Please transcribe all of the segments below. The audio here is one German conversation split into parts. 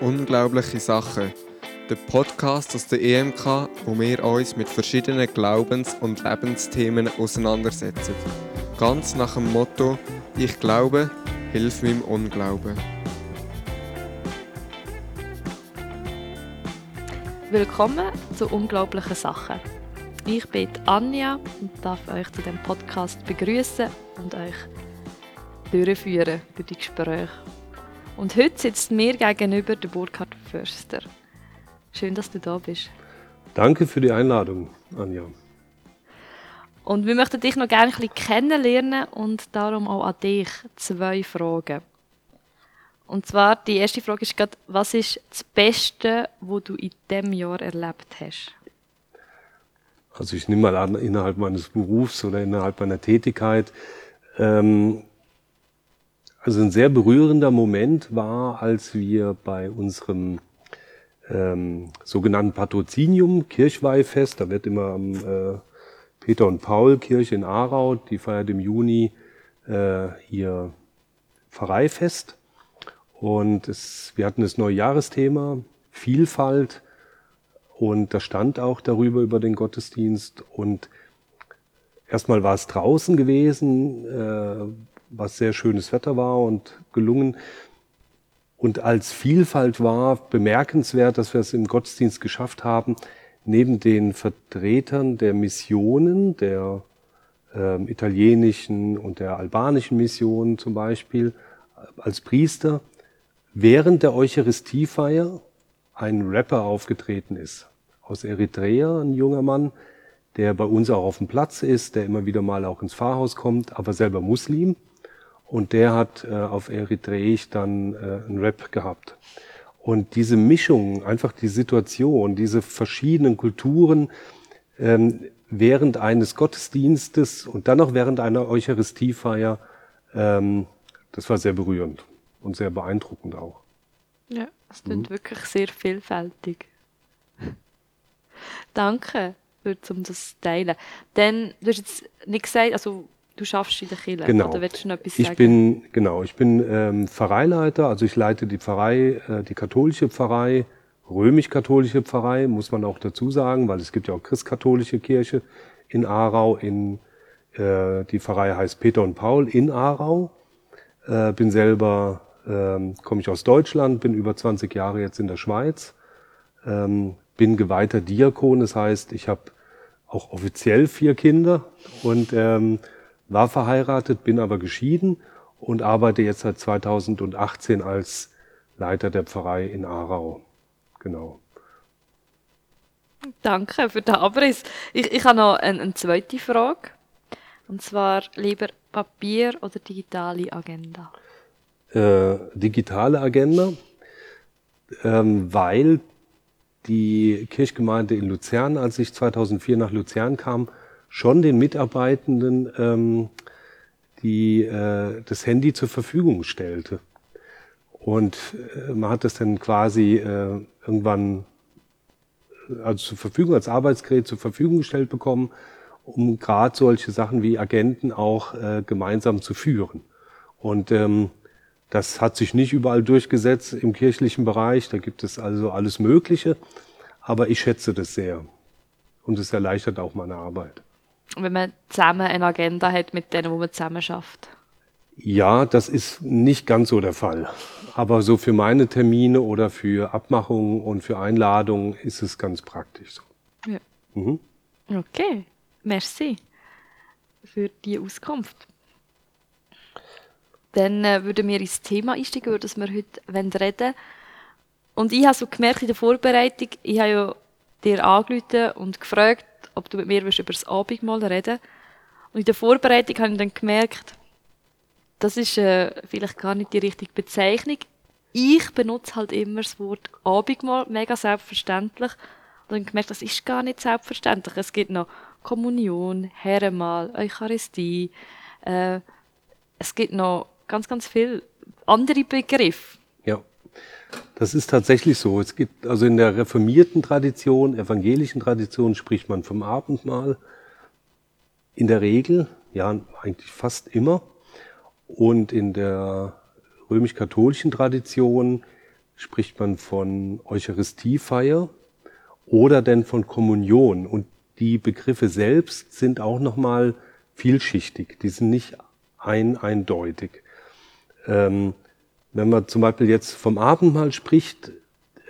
Unglaubliche Sachen. Der Podcast aus der EMK, wo wir uns mit verschiedenen Glaubens- und Lebensthemen auseinandersetzen. Ganz nach dem Motto: Ich glaube, hilf meinem Unglauben. Willkommen zu Unglaublichen Sachen. Ich bin Anja und darf euch zu dem Podcast begrüßen und euch durchführen durch die Gespräche. Und heute sitzt mir gegenüber der Burkhard Förster. Schön, dass du da bist. Danke für die Einladung, Anja. Und wir möchten dich noch gerne ein bisschen kennenlernen und darum auch an dich zwei Fragen. Und zwar, die erste Frage ist gerade, was ist das Beste, was du in diesem Jahr erlebt hast? Also ich nehme mal an, innerhalb meines Berufs oder innerhalb meiner Tätigkeit ähm, also ein sehr berührender Moment war, als wir bei unserem ähm, sogenannten Patrozinium, Kirchweihfest, da wird immer am äh, Peter und Paul Kirche in Aarau, die feiert im Juni äh, hier Pfarreifest. Und es, wir hatten das neue Jahresthema, Vielfalt. Und da stand auch darüber über den Gottesdienst. Und erstmal war es draußen gewesen, äh, was sehr schönes Wetter war und gelungen. Und als Vielfalt war bemerkenswert, dass wir es im Gottesdienst geschafft haben, neben den Vertretern der Missionen, der äh, italienischen und der albanischen Missionen zum Beispiel, als Priester, während der Eucharistiefeier ein Rapper aufgetreten ist. Aus Eritrea, ein junger Mann, der bei uns auch auf dem Platz ist, der immer wieder mal auch ins Pfarrhaus kommt, aber selber Muslim und der hat äh, auf Eritreisch dann äh, einen Rap gehabt. Und diese Mischung, einfach die Situation, diese verschiedenen Kulturen ähm, während eines Gottesdienstes und dann noch während einer Eucharistiefeier, ähm, das war sehr berührend und sehr beeindruckend auch. Ja, es klingt mhm. wirklich sehr vielfältig. Danke für um das teilen. Denn du hast jetzt nicht gesagt, also Du schaffst in der Kirche, genau. oder willst du noch etwas ich Bin, genau, ich bin ähm, Pfarreileiter, also ich leite die Pfarrei, äh, die katholische Pfarrei, römisch-katholische Pfarrei, muss man auch dazu sagen, weil es gibt ja auch christkatholische Kirche in Aarau, in, äh, die Pfarrei heißt Peter und Paul in Aarau. Äh, bin selber, ähm, komme ich aus Deutschland, bin über 20 Jahre jetzt in der Schweiz, ähm, bin geweihter Diakon, das heißt, ich habe auch offiziell vier Kinder und ähm, war verheiratet, bin aber geschieden und arbeite jetzt seit 2018 als Leiter der Pfarrei in Aarau. Genau. Danke für den Abriss. Ich, ich habe noch eine, eine zweite Frage. Und zwar lieber Papier oder digitale Agenda? Äh, digitale Agenda, ähm, weil die Kirchgemeinde in Luzern, als ich 2004 nach Luzern kam, schon den Mitarbeitenden ähm, die äh, das Handy zur Verfügung stellte. Und äh, man hat das dann quasi äh, irgendwann äh, also zur Verfügung als Arbeitsgerät zur Verfügung gestellt bekommen, um gerade solche Sachen wie Agenten auch äh, gemeinsam zu führen. Und ähm, das hat sich nicht überall durchgesetzt im kirchlichen Bereich. Da gibt es also alles Mögliche. Aber ich schätze das sehr. Und es erleichtert auch meine Arbeit wenn man zusammen eine Agenda hat mit denen, wo man zusammen schafft. Ja, das ist nicht ganz so der Fall. Aber so für meine Termine oder für Abmachungen und für Einladungen ist es ganz praktisch so. Ja. Mhm. Okay, merci für die Auskunft. Dann äh, würden wir ins Thema einsteigen, über das wir heute reden wollen. Und ich habe so gemerkt in der Vorbereitung, ich habe ja dir angerufen und gefragt, ob du mit mir über das Abendmahl reden Und in der Vorbereitung habe ich dann gemerkt, das ist äh, vielleicht gar nicht die richtige Bezeichnung. Ich benutze halt immer das Wort Abendmahl, mega selbstverständlich. Und dann gemerkt, das ist gar nicht selbstverständlich. Es gibt noch Kommunion, Herrenmahl, Eucharistie. Äh, es gibt noch ganz, ganz viele andere Begriffe. Das ist tatsächlich so. Es gibt also in der reformierten Tradition, evangelischen Tradition spricht man vom Abendmahl. In der Regel, ja, eigentlich fast immer. Und in der römisch-katholischen Tradition spricht man von Eucharistiefeier oder denn von Kommunion. Und die Begriffe selbst sind auch nochmal vielschichtig. Die sind nicht ein, eindeutig. Ähm, wenn man zum Beispiel jetzt vom Abendmahl spricht,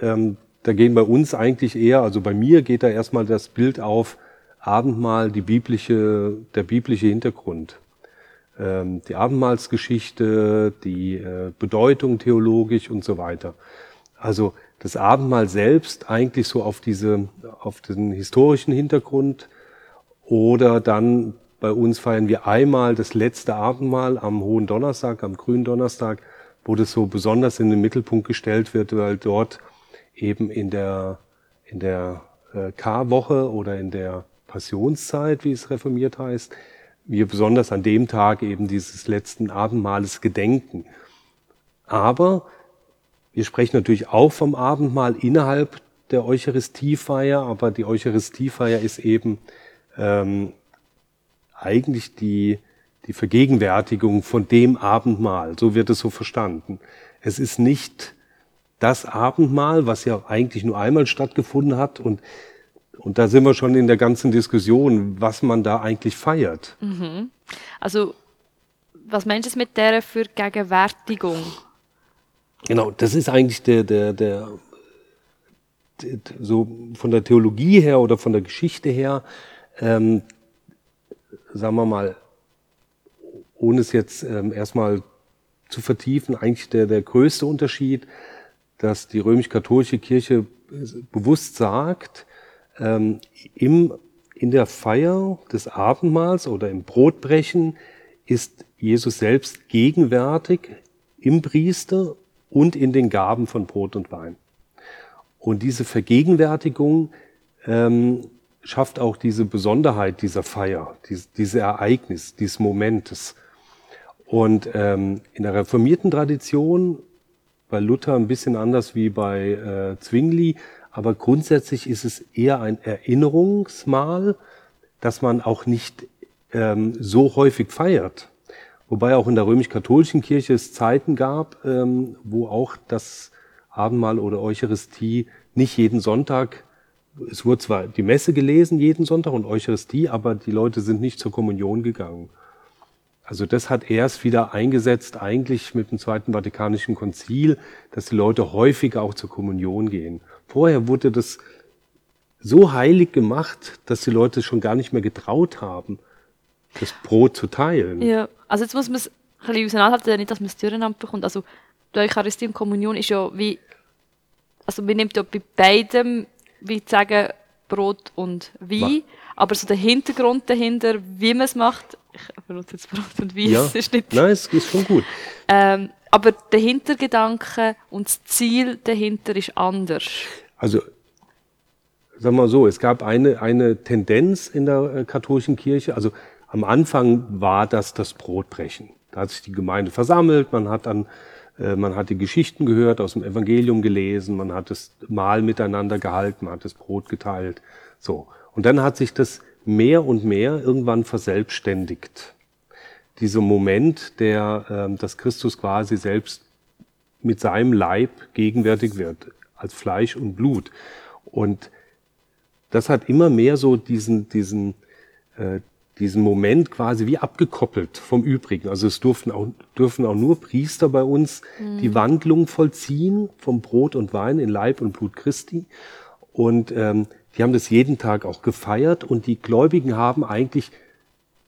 ähm, da gehen bei uns eigentlich eher, also bei mir geht da erstmal das Bild auf Abendmahl, die biblische, der biblische Hintergrund. Ähm, die Abendmahlsgeschichte, die äh, Bedeutung theologisch und so weiter. Also das Abendmahl selbst eigentlich so auf diese, auf den historischen Hintergrund oder dann bei uns feiern wir einmal das letzte Abendmahl am Hohen Donnerstag, am Grünen Donnerstag, wo das so besonders in den Mittelpunkt gestellt wird, weil dort eben in der, in der äh, Karwoche oder in der Passionszeit, wie es reformiert heißt, wir besonders an dem Tag eben dieses letzten Abendmahles gedenken. Aber wir sprechen natürlich auch vom Abendmahl innerhalb der Eucharistiefeier, aber die Eucharistiefeier ist eben ähm, eigentlich die, die Vergegenwärtigung von dem Abendmahl. So wird es so verstanden. Es ist nicht das Abendmahl, was ja eigentlich nur einmal stattgefunden hat und und da sind wir schon in der ganzen Diskussion, was man da eigentlich feiert. Mhm. Also, was meinst du mit der Vergegenwärtigung? Genau, das ist eigentlich der, der, der, der, so von der Theologie her oder von der Geschichte her, ähm, sagen wir mal, ohne es jetzt ähm, erstmal zu vertiefen, eigentlich der, der größte Unterschied, dass die römisch-katholische Kirche bewusst sagt, ähm, im, in der Feier des Abendmahls oder im Brotbrechen ist Jesus selbst gegenwärtig im Priester und in den Gaben von Brot und Wein. Und diese Vergegenwärtigung ähm, schafft auch diese Besonderheit dieser Feier, dieses, diese Ereignis, dieses Momentes. Und ähm, in der reformierten Tradition, bei Luther ein bisschen anders wie bei äh, Zwingli, aber grundsätzlich ist es eher ein Erinnerungsmal, dass man auch nicht ähm, so häufig feiert. Wobei auch in der römisch-katholischen Kirche es Zeiten gab, ähm, wo auch das Abendmahl oder Eucharistie nicht jeden Sonntag, es wurde zwar die Messe gelesen jeden Sonntag und Eucharistie, aber die Leute sind nicht zur Kommunion gegangen. Also das hat erst wieder eingesetzt eigentlich mit dem Zweiten Vatikanischen Konzil, dass die Leute häufiger auch zur Kommunion gehen. Vorher wurde das so heilig gemacht, dass die Leute schon gar nicht mehr getraut haben, das Brot zu teilen. Ja, also jetzt muss man es ein bisschen auseinanderhalten, nicht, dass man es durcheinander bekommt. Also die Eucharistie und Kommunion ist ja wie, also man nimmt ja bei beidem, wie zu sagen, Brot und Wein, aber so der Hintergrund dahinter, wie man es macht, ich benutze jetzt Brot und Wein, ja. ist nicht... Nein, es ist schon gut. Ähm, aber der Hintergedanke und das Ziel dahinter ist anders. Also, sagen wir mal so, es gab eine, eine Tendenz in der äh, katholischen Kirche, also am Anfang war das das Brotbrechen. Da hat sich die Gemeinde versammelt, man hat dann äh, man hat die Geschichten gehört, aus dem Evangelium gelesen, man hat das Mahl miteinander gehalten, man hat das Brot geteilt. So. Und dann hat sich das mehr und mehr irgendwann verselbstständigt. Dieser Moment, der, äh, dass Christus quasi selbst mit seinem Leib gegenwärtig wird, als Fleisch und Blut. Und das hat immer mehr so diesen, diesen, äh, diesen Moment quasi wie abgekoppelt vom Übrigen. Also es durften auch, dürfen auch nur Priester bei uns mhm. die Wandlung vollziehen vom Brot und Wein in Leib und Blut Christi. Und ähm, die haben das jeden Tag auch gefeiert und die Gläubigen haben eigentlich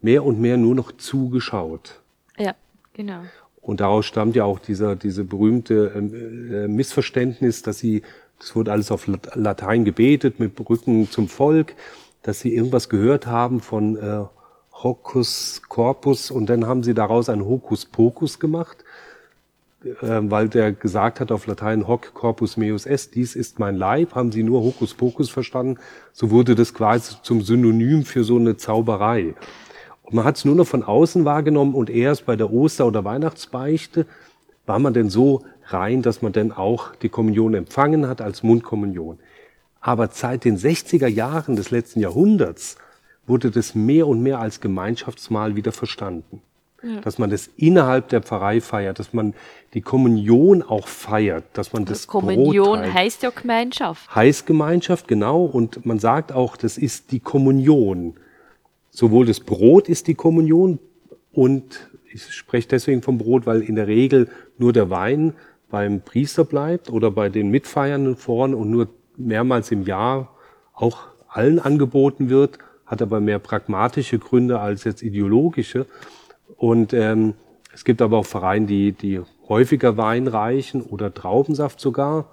mehr und mehr nur noch zugeschaut. Ja, genau. Und daraus stammt ja auch dieser, diese berühmte ähm, äh, Missverständnis, dass sie, das wurde alles auf Latein gebetet, mit Brücken zum Volk, dass sie irgendwas gehört haben von äh, Hokus Corpus und dann haben sie daraus ein Hokus Pocus gemacht, weil der gesagt hat auf Latein Hoc Corpus meus est, dies ist mein Leib, haben sie nur Hokus Pocus verstanden, so wurde das quasi zum Synonym für so eine Zauberei. Und man hat es nur noch von außen wahrgenommen und erst bei der Oster- oder Weihnachtsbeichte war man denn so rein, dass man denn auch die Kommunion empfangen hat als Mundkommunion. Aber seit den 60er Jahren des letzten Jahrhunderts wurde das mehr und mehr als Gemeinschaftsmahl wieder verstanden. Dass man das innerhalb der Pfarrei feiert, dass man die Kommunion auch feiert, dass man das Kommunion Brot heißt ja Gemeinschaft. heißt Gemeinschaft, genau. Und man sagt auch, das ist die Kommunion. Sowohl das Brot ist die Kommunion und ich spreche deswegen vom Brot, weil in der Regel nur der Wein beim Priester bleibt oder bei den Mitfeiernden vorn und nur mehrmals im Jahr auch allen angeboten wird, hat aber mehr pragmatische Gründe als jetzt ideologische. Und ähm, es gibt aber auch Vereine, die, die häufiger Wein reichen oder Traubensaft sogar.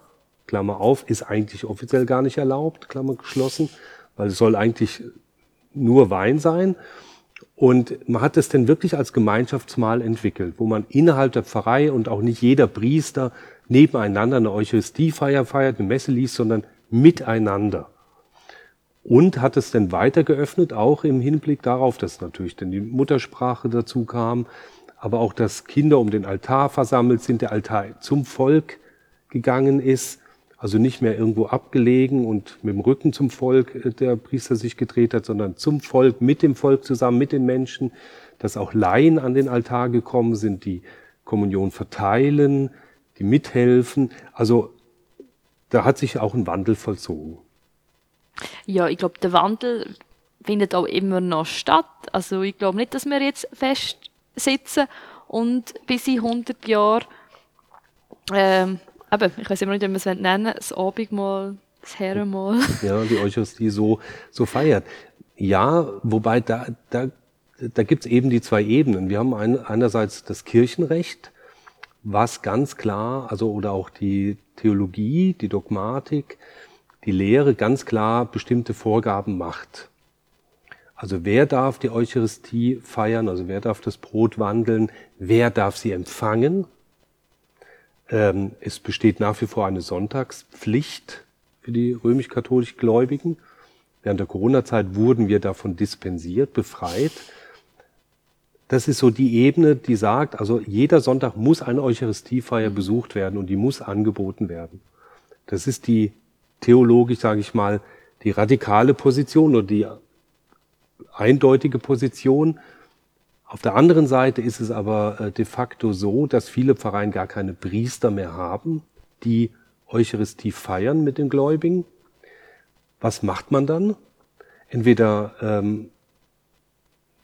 Klammer auf, ist eigentlich offiziell gar nicht erlaubt, Klammer geschlossen, weil es soll eigentlich nur Wein sein. Und man hat es denn wirklich als Gemeinschaftsmahl entwickelt, wo man innerhalb der Pfarrei und auch nicht jeder Priester nebeneinander eine Eucharistiefeier feiert, eine Messe liest, sondern miteinander. Und hat es denn weiter geöffnet, auch im Hinblick darauf, dass natürlich dann die Muttersprache dazu kam, aber auch, dass Kinder um den Altar versammelt sind, der Altar zum Volk gegangen ist, also nicht mehr irgendwo abgelegen und mit dem Rücken zum Volk äh, der Priester sich gedreht hat, sondern zum Volk, mit dem Volk zusammen, mit den Menschen, dass auch Laien an den Altar gekommen sind, die Kommunion verteilen, die mithelfen. Also da hat sich auch ein Wandel vollzogen. Ja, ich glaube, der Wandel findet auch immer noch statt. Also ich glaube nicht, dass wir jetzt festsitzen und bis in 100 Jahren, ähm, eben, ich weiß immer nicht, wie man es nennen das Abendmahl, das Herrenmahl. Ja, die Eucharistie so, so feiert. Ja, wobei da, da, da gibt's eben die zwei Ebenen. Wir haben ein, einerseits das Kirchenrecht, was ganz klar, also oder auch die Theologie, die Dogmatik, die Lehre ganz klar bestimmte Vorgaben macht. Also wer darf die Eucharistie feiern, also wer darf das Brot wandeln, wer darf sie empfangen. Ähm, es besteht nach wie vor eine Sonntagspflicht für die römisch-katholisch Gläubigen. Während der Corona-Zeit wurden wir davon dispensiert, befreit. Das ist so die Ebene, die sagt, also jeder Sonntag muss eine Eucharistiefeier besucht werden und die muss angeboten werden. Das ist die theologisch, sage ich mal, die radikale Position oder die eindeutige Position. Auf der anderen Seite ist es aber äh, de facto so, dass viele Pfarreien gar keine Priester mehr haben, die Eucharistie feiern mit den Gläubigen. Was macht man dann? Entweder ähm,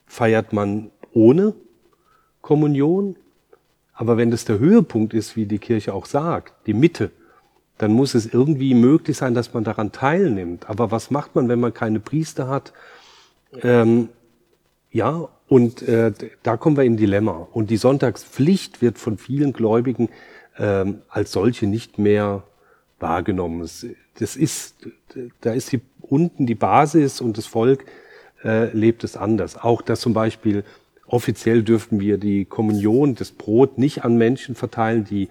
feiert man ohne Kommunion, aber wenn das der Höhepunkt ist, wie die Kirche auch sagt, die Mitte, dann muss es irgendwie möglich sein, dass man daran teilnimmt. Aber was macht man, wenn man keine Priester hat? Ähm, ja, und äh, da kommen wir in Dilemma. Und die Sonntagspflicht wird von vielen Gläubigen ähm, als solche nicht mehr wahrgenommen. Das, das ist, da ist die, unten die Basis und das Volk äh, lebt es anders. Auch dass zum Beispiel offiziell dürften wir die Kommunion, das Brot nicht an Menschen verteilen, die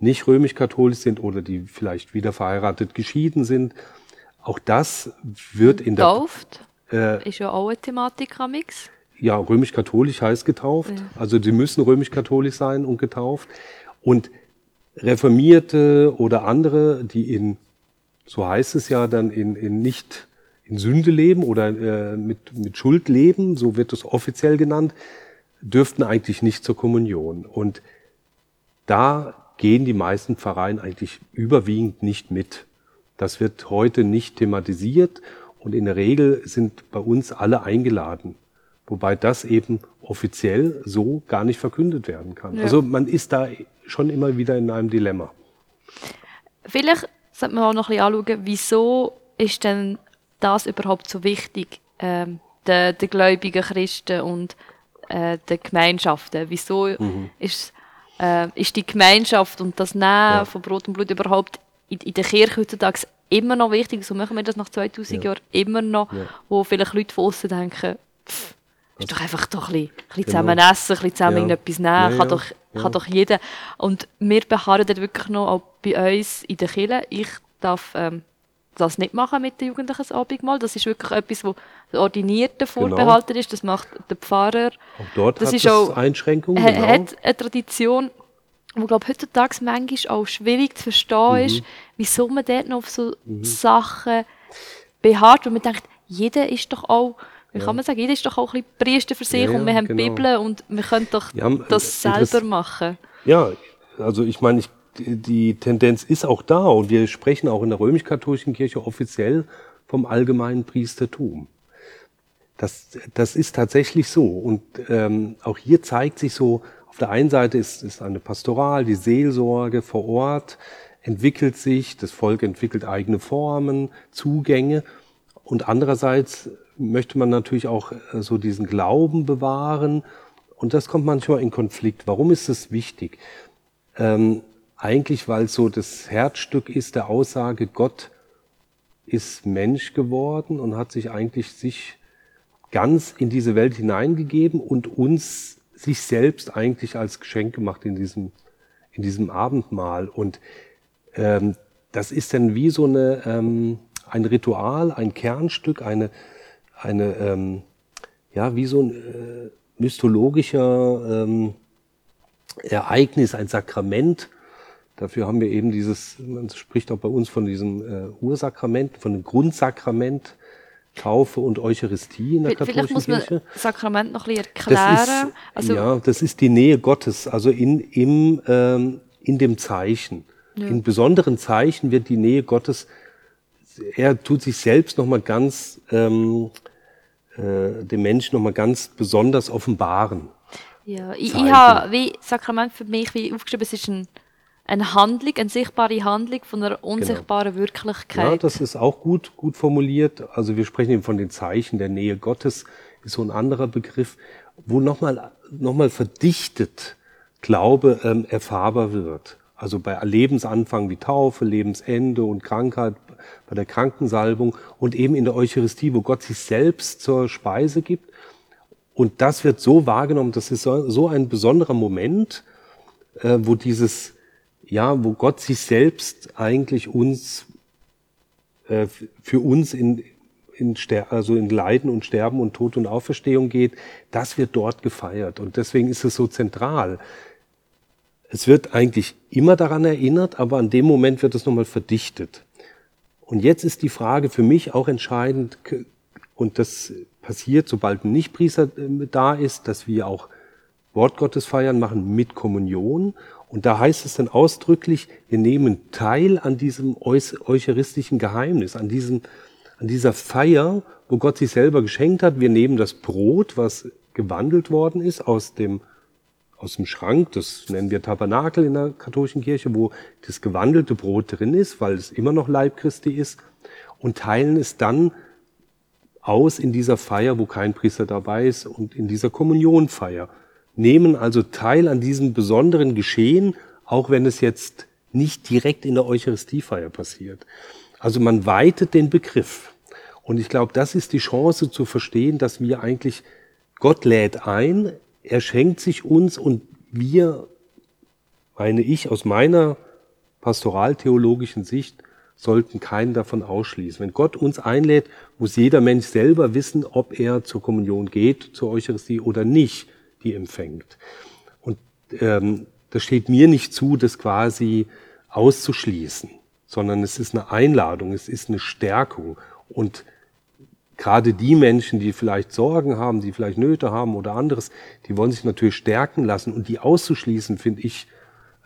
nicht römisch-katholisch sind oder die vielleicht wieder verheiratet geschieden sind. Auch das wird in der... Tauft äh, ist ja auch eine Thematik am Mix. Ja, römisch-katholisch heißt getauft. Ja. Also die müssen römisch-katholisch sein und getauft. Und Reformierte oder andere, die in, so heißt es ja, dann in, in nicht in Sünde leben oder äh, mit, mit Schuld leben, so wird es offiziell genannt, dürften eigentlich nicht zur Kommunion. Und da gehen die meisten Pfarreien eigentlich überwiegend nicht mit. Das wird heute nicht thematisiert und in der Regel sind bei uns alle eingeladen. Wobei das eben offiziell so gar nicht verkündet werden kann. Ja. Also man ist da schon immer wieder in einem Dilemma. Vielleicht sollte man auch noch ein bisschen anschauen, wieso ist denn das überhaupt so wichtig, ähm, den, den gläubigen Christen und äh, den Gemeinschaften? Wieso mhm. ist äh, ist die Gemeinschaft und das Nehmen ja. von Brot und Blut überhaupt in, in der Kirche heutzutage immer noch wichtig. So machen wir das nach 2000 ja. Jahren immer noch, ja. wo vielleicht Leute von außen denken, pff, ist doch einfach doch ein bisschen, ein bisschen genau. zusammen essen, ein bisschen zusammen ja. etwas nehmen, ja, kann, Doch, kann doch jeder. Und wir beharren dort wirklich noch auch bei uns in der Kirche. Ich darf ähm, das nicht machen mit den Jugendlichen das Abendmahl. Das ist wirklich etwas, wo der Ordinierten genau. vorbehalten genau. ist. Das macht der Pfarrer. Auch dort das hat ist auch, Einschränkungen. Genau. hat eine Tradition, die, glaube heutzutage manchmal auch schwierig zu verstehen mhm. ist, wieso man dort noch auf so mhm. Sachen beharrt. Und man denkt, jeder ist doch auch Wie Ja. kann man sagen, jeder ist doch auch ein bisschen Priester für sich Ja, und wir haben genau. Bibel und wir können doch Ja, äh, das selber machen. Ja, also ich meine, ich, die Tendenz ist auch da und wir sprechen auch in der römisch-katholischen Kirche offiziell vom allgemeinen Priestertum. Das, das ist tatsächlich so. Und ähm, auch hier zeigt sich so, auf der einen Seite ist, ist eine Pastoral, die Seelsorge vor Ort entwickelt sich, das Volk entwickelt eigene Formen, Zugänge. Und andererseits möchte man natürlich auch äh, so diesen Glauben bewahren. Und das kommt manchmal in Konflikt. Warum ist das wichtig? Ähm, eigentlich, weil so das Herzstück ist der Aussage, Gott ist Mensch geworden und hat sich eigentlich sich ganz in diese Welt hineingegeben und uns sich selbst eigentlich als Geschenk gemacht in diesem, in diesem Abendmahl. Und ähm, das ist dann wie so eine, ähm, ein Ritual, ein Kernstück, eine, eine ähm, ja, wie so ein äh, mythologischer ähm, Ereignis, ein Sakrament. Dafür haben wir eben dieses, man spricht auch bei uns von diesem äh, Ursakrament, von dem Grundsakrament, Taufe und Eucharistie in der Vielleicht katholischen muss man Kirche. das Sakrament noch ein bisschen Das erklären. ist, also, ja, das ist die Nähe Gottes, also in, im, ähm, in dem Zeichen. In besonderen Zeichen wird die Nähe Gottes, er tut sich selbst nochmal ganz, ähm, äh, dem Menschen nochmal ganz besonders offenbaren. Ja, ich, ich habe wie Sakrament für mich wie aufgeschrieben, es ist ein, eine Handlung, eine sichtbare Handlung von einer unsichtbaren Ja, Wirklichkeit. das ist auch gut, gut formuliert. Also wir sprechen eben von den Zeichen der Nähe Gottes, ist so ein anderer Begriff, wo nochmal noch mal verdichtet Glaube ähm, erfahrbar wird. Also bei Lebensanfang wie Taufe, Lebensende und Krankheit, bei der Krankensalbung und eben in der Eucharistie, wo Gott sich selbst zur Speise gibt. Und das wird so wahrgenommen, das ist so, so ein besonderer Moment, äh, wo dieses, ja, wo Gott sich selbst eigentlich uns äh, für uns in, in, also in Leiden und Sterben und Tod und Auferstehung geht, das wird dort gefeiert. Und deswegen ist es so zentral. Es wird eigentlich immer daran erinnert, aber an dem Moment wird es nochmal verdichtet. Und jetzt ist die Frage für mich auch entscheidend, und das passiert, sobald ein Nichtpriester äh, da ist, dass wir auch Wortgottesfeiern machen mit Kommunion. Und da heißt es dann ausdrücklich, wir nehmen teil an diesem eucharistischen Geheimnis, an diesem, an dieser Feier, wo Gott sich selber geschenkt hat. Wir nehmen das Brot, was gewandelt worden ist aus dem, aus dem Schrank, das nennen wir Tabernakel in der katholischen Kirche, wo das gewandelte Brot drin ist, weil es immer noch Leib Christi ist, und teilen es dann aus in dieser Feier, wo kein Priester dabei ist und in dieser Kommunionfeier. Nehmen also teil an diesem besonderen Geschehen, auch wenn es jetzt nicht direkt in der Eucharistiefeier passiert. Also man weitet den Begriff. Und ich glaube, das ist die Chance zu verstehen, dass wir eigentlich, Gott lädt ein, er schenkt sich uns und wir, meine ich, aus meiner pastoraltheologischen Sicht, sollten keinen davon ausschließen. Wenn Gott uns einlädt, muss jeder Mensch selber wissen, ob er zur Kommunion geht, zur Eucharistie oder nicht die empfängt. Und ähm, das steht mir nicht zu, das quasi auszuschließen, sondern es ist eine Einladung, es ist eine Stärkung. Und gerade die Menschen, die vielleicht Sorgen haben, die vielleicht Nöte haben oder anderes, die wollen sich natürlich stärken lassen. Und die auszuschließen, finde ich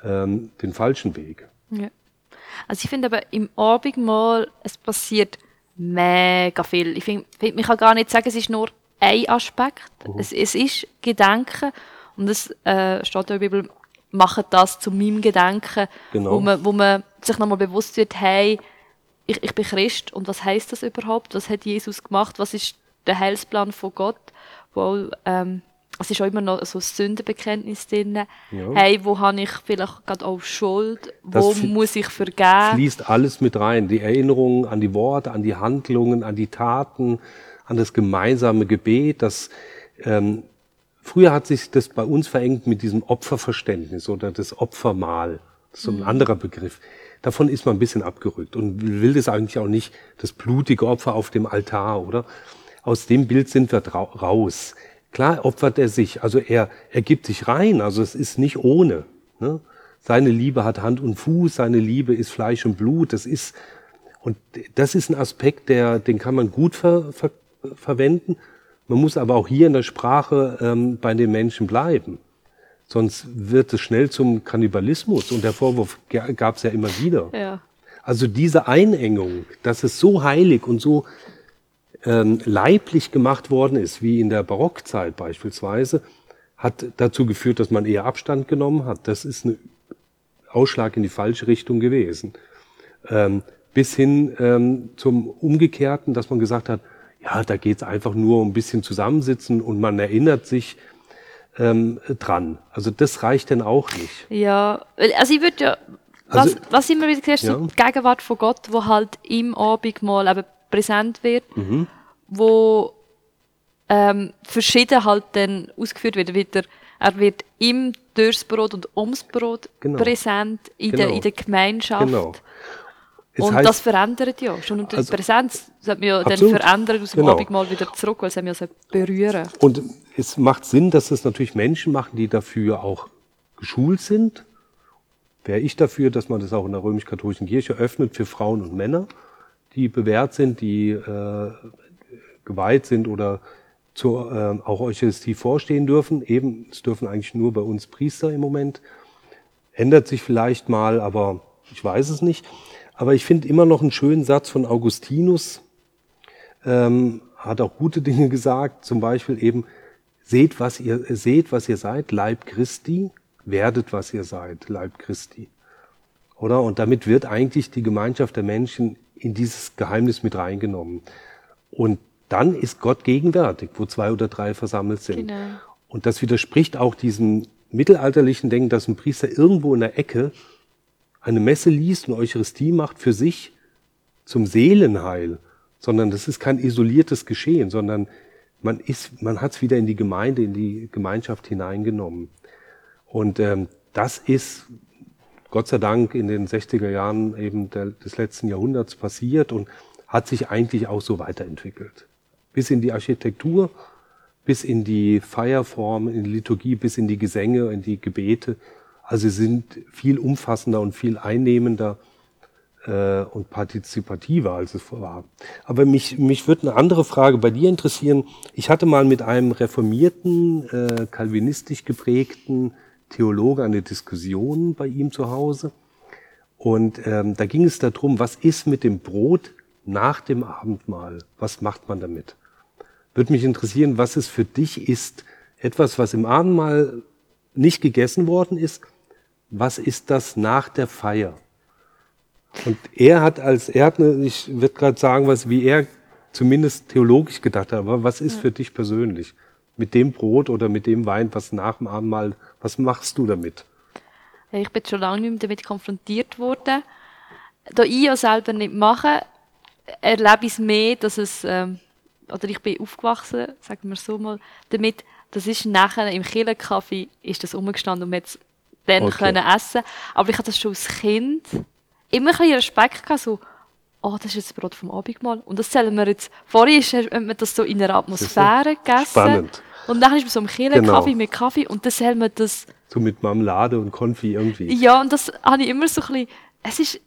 ähm, den falschen Weg. Ja. Also ich finde aber im Abendmahl, es passiert mega viel. Ich finde, find, man kann gar nicht sagen, es ist nur ein Aspekt. Es, es ist Gedenken und es äh, steht in der Bibel, macht das zu meinem Gedenken, Genau. wo, man, wo man sich nochmal bewusst wird, hey, ich, ich bin Christ und was heißt das überhaupt? Was hat Jesus gemacht? Was ist der Heilsplan von Gott? Wo, ähm, es ist auch immer noch so ein Sündenbekenntnis drin. Ja. Hey, wo habe ich vielleicht gerade auch Schuld? Das Wo fl- muss ich vergeben? Fließt alles mit rein. Die Erinnerungen an die Worte, an die Handlungen, an die Taten, an das gemeinsame Gebet. Das, ähm, früher hat sich das bei uns verengt mit diesem Opferverständnis oder das Opfermahl. Das ist so ein anderer Begriff. Davon ist man ein bisschen abgerückt und will das eigentlich auch nicht, das blutige Opfer auf dem Altar, oder? Aus dem Bild sind wir raus. Klar opfert er sich, also er, er gibt sich rein, also es ist nicht ohne. Ne? Seine Liebe hat Hand und Fuß, seine Liebe ist Fleisch und Blut, das ist, und das ist ein Aspekt, der, den kann man gut ver, ver, verwenden. Man muss aber auch hier in der Sprache ähm, bei den Menschen bleiben. Sonst wird es schnell zum Kannibalismus und der Vorwurf gab es ja immer wieder. Ja. Also diese Einengung, dass es so heilig und so ähm, leiblich gemacht worden ist, wie in der Barockzeit beispielsweise, hat dazu geführt, dass man eher Abstand genommen hat. Das ist ein Ausschlag in die falsche Richtung gewesen. Ähm, bis hin ähm, zum Umgekehrten, dass man gesagt hat, ja, da geht es einfach nur um ein bisschen zusammensitzen und man erinnert sich ähm, dran. Also das reicht dann auch nicht. Ja, also ich würde ja, was, also, was immer wieder gesagt, ja. so die Gegenwart von Gott, wo halt im Abendmahl eben präsent wird, mhm. wo ähm, verschieden halt dann ausgeführt wird. Wieder, er wird im durchs Brot und ums Brot genau. präsent in, genau. der, in der Gemeinschaft. Genau. Es und heißt, das verändert ja. Schon und die also, Präsenz sollte man ja absolut, dann verändern aus dem genau. Abendmahl wieder zurück, weil es einem ja berühren Und es macht Sinn, dass es natürlich Menschen machen, die dafür auch geschult sind. Wäre ich dafür, dass man das auch in der römisch-katholischen Kirche öffnet für Frauen und Männer, die bewährt sind, die äh, geweiht sind oder zur äh, auch Eucharistie vorstehen dürfen. Eben, es dürfen eigentlich nur bei uns Priester im Moment. Ändert sich vielleicht mal, aber ich weiß es nicht. Aber ich finde immer noch einen schönen Satz von Augustinus, ähm, hat auch gute Dinge gesagt, zum Beispiel eben, seht, was ihr, seht, was ihr seid, Leib Christi, werdet, was ihr seid, Leib Christi. Oder? Und damit wird eigentlich die Gemeinschaft der Menschen in dieses Geheimnis mit reingenommen. Und dann ist Gott gegenwärtig, wo zwei oder drei versammelt sind. Genau. Und das widerspricht auch diesem mittelalterlichen Denken, dass ein Priester irgendwo in der Ecke eine Messe liest und Eucharistie macht für sich zum Seelenheil, sondern das ist kein isoliertes Geschehen, sondern man ist, man hat es wieder in die Gemeinde, in die Gemeinschaft hineingenommen. Und ähm, das ist Gott sei Dank in den 60er Jahren eben der, des letzten Jahrhunderts passiert und hat sich eigentlich auch so weiterentwickelt. Bis in die Architektur, bis in die Feierform, in die Liturgie, bis in die Gesänge, in die Gebete. Also sie sind viel umfassender und viel einnehmender äh, und partizipativer, als es war. Aber mich, mich würde eine andere Frage bei dir interessieren. Ich hatte mal mit einem reformierten, äh, kalvinistisch geprägten Theologe eine Diskussion bei ihm zu Hause. Und ähm, da ging es darum, was ist mit dem Brot nach dem Abendmahl? Was macht man damit? Würde mich interessieren, was es für dich ist, etwas, was im Abendmahl nicht gegessen worden ist, was ist das nach der Feier? Und er hat als, er hat eine, ich würde gerade sagen, was, wie er zumindest theologisch gedacht hat, aber was ist ja. für dich persönlich? Mit dem Brot oder mit dem Wein, was nach dem Abendmahl, was machst du damit? Ich bin schon lange nicht mehr damit konfrontiert worden. Da ich ja selber nicht mache, erlebe ich es mehr, dass es, ähm, oder ich bin aufgewachsen, sagen wir so mal, damit, das ist nachher im Kirchenkaffee ist das umgestanden und man hat dann okay. können essen. Aber ich hatte das schon als Kind immer ein bisschen Respekt gehabt, so, oh, das ist jetzt das Brot vom Abendmahl. Und das zählen wir jetzt, vorher ist, hat man das so in einer Atmosphäre gegessen. Spannend. Und dann ist man so im Kirche genau. Kaffee mit Kaffee und dann zählen wir das. So mit Marmelade und Konfi irgendwie. Ja, und das habe ich immer so ein bisschen, es ist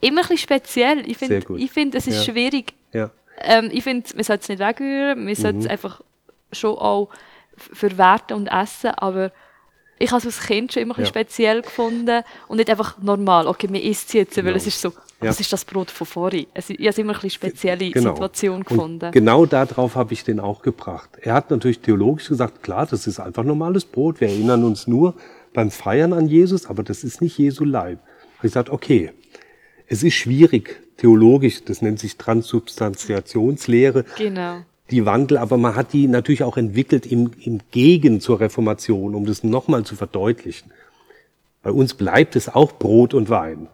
immer ein bisschen speziell. Ich finde, ich finde, es ist ja. schwierig. Ja. Ähm, ich finde, man sollte es nicht wegrühren, man sollte es mhm. einfach schon auch verwerten und essen, aber ich habe es als Kind schon immer ja. speziell gefunden und nicht einfach normal. Okay, man isst es jetzt, weil genau. es ist so, ja. was ist das Brot von vorhin? ich habe es immer eine spezielle genau. Situation gefunden. Und genau darauf habe ich den auch gebracht. Er hat natürlich theologisch gesagt, klar, das ist einfach normales Brot. Wir erinnern uns nur beim Feiern an Jesus, aber das ist nicht Jesu Leib. Ich gesagt, okay, es ist schwierig theologisch, das nennt sich Transubstantiationslehre. Genau die Wandel, aber man hat die natürlich auch entwickelt im, im Gegen zur Reformation, um das nochmal zu verdeutlichen. Bei uns bleibt es auch Brot und Wein.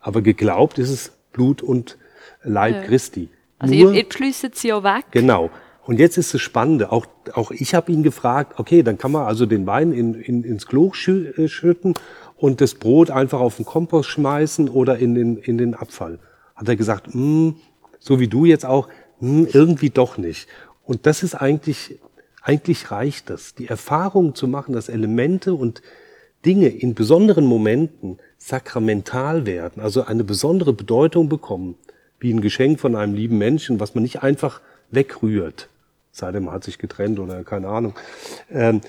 Aber geglaubt ist es Blut und Leib ja. Christi. Also Nur, ihr, ihr sie ja weg. Genau. Und jetzt ist das Spannende. Auch, auch ich habe ihn gefragt, okay, dann kann man also den Wein in, in, ins Klo äh, schütten und das Brot einfach auf den Kompost schmeißen oder in den, in den Abfall. Hat er gesagt, hm, so wie du jetzt auch, hm, irgendwie doch nicht. Und das ist eigentlich, eigentlich reicht das. Die Erfahrung zu machen, dass Elemente und Dinge in besonderen Momenten sakramental werden, also eine besondere Bedeutung bekommen, wie ein Geschenk von einem lieben Menschen, was man nicht einfach wegrührt, Sei denn, man hat sich getrennt oder keine Ahnung. Ähm,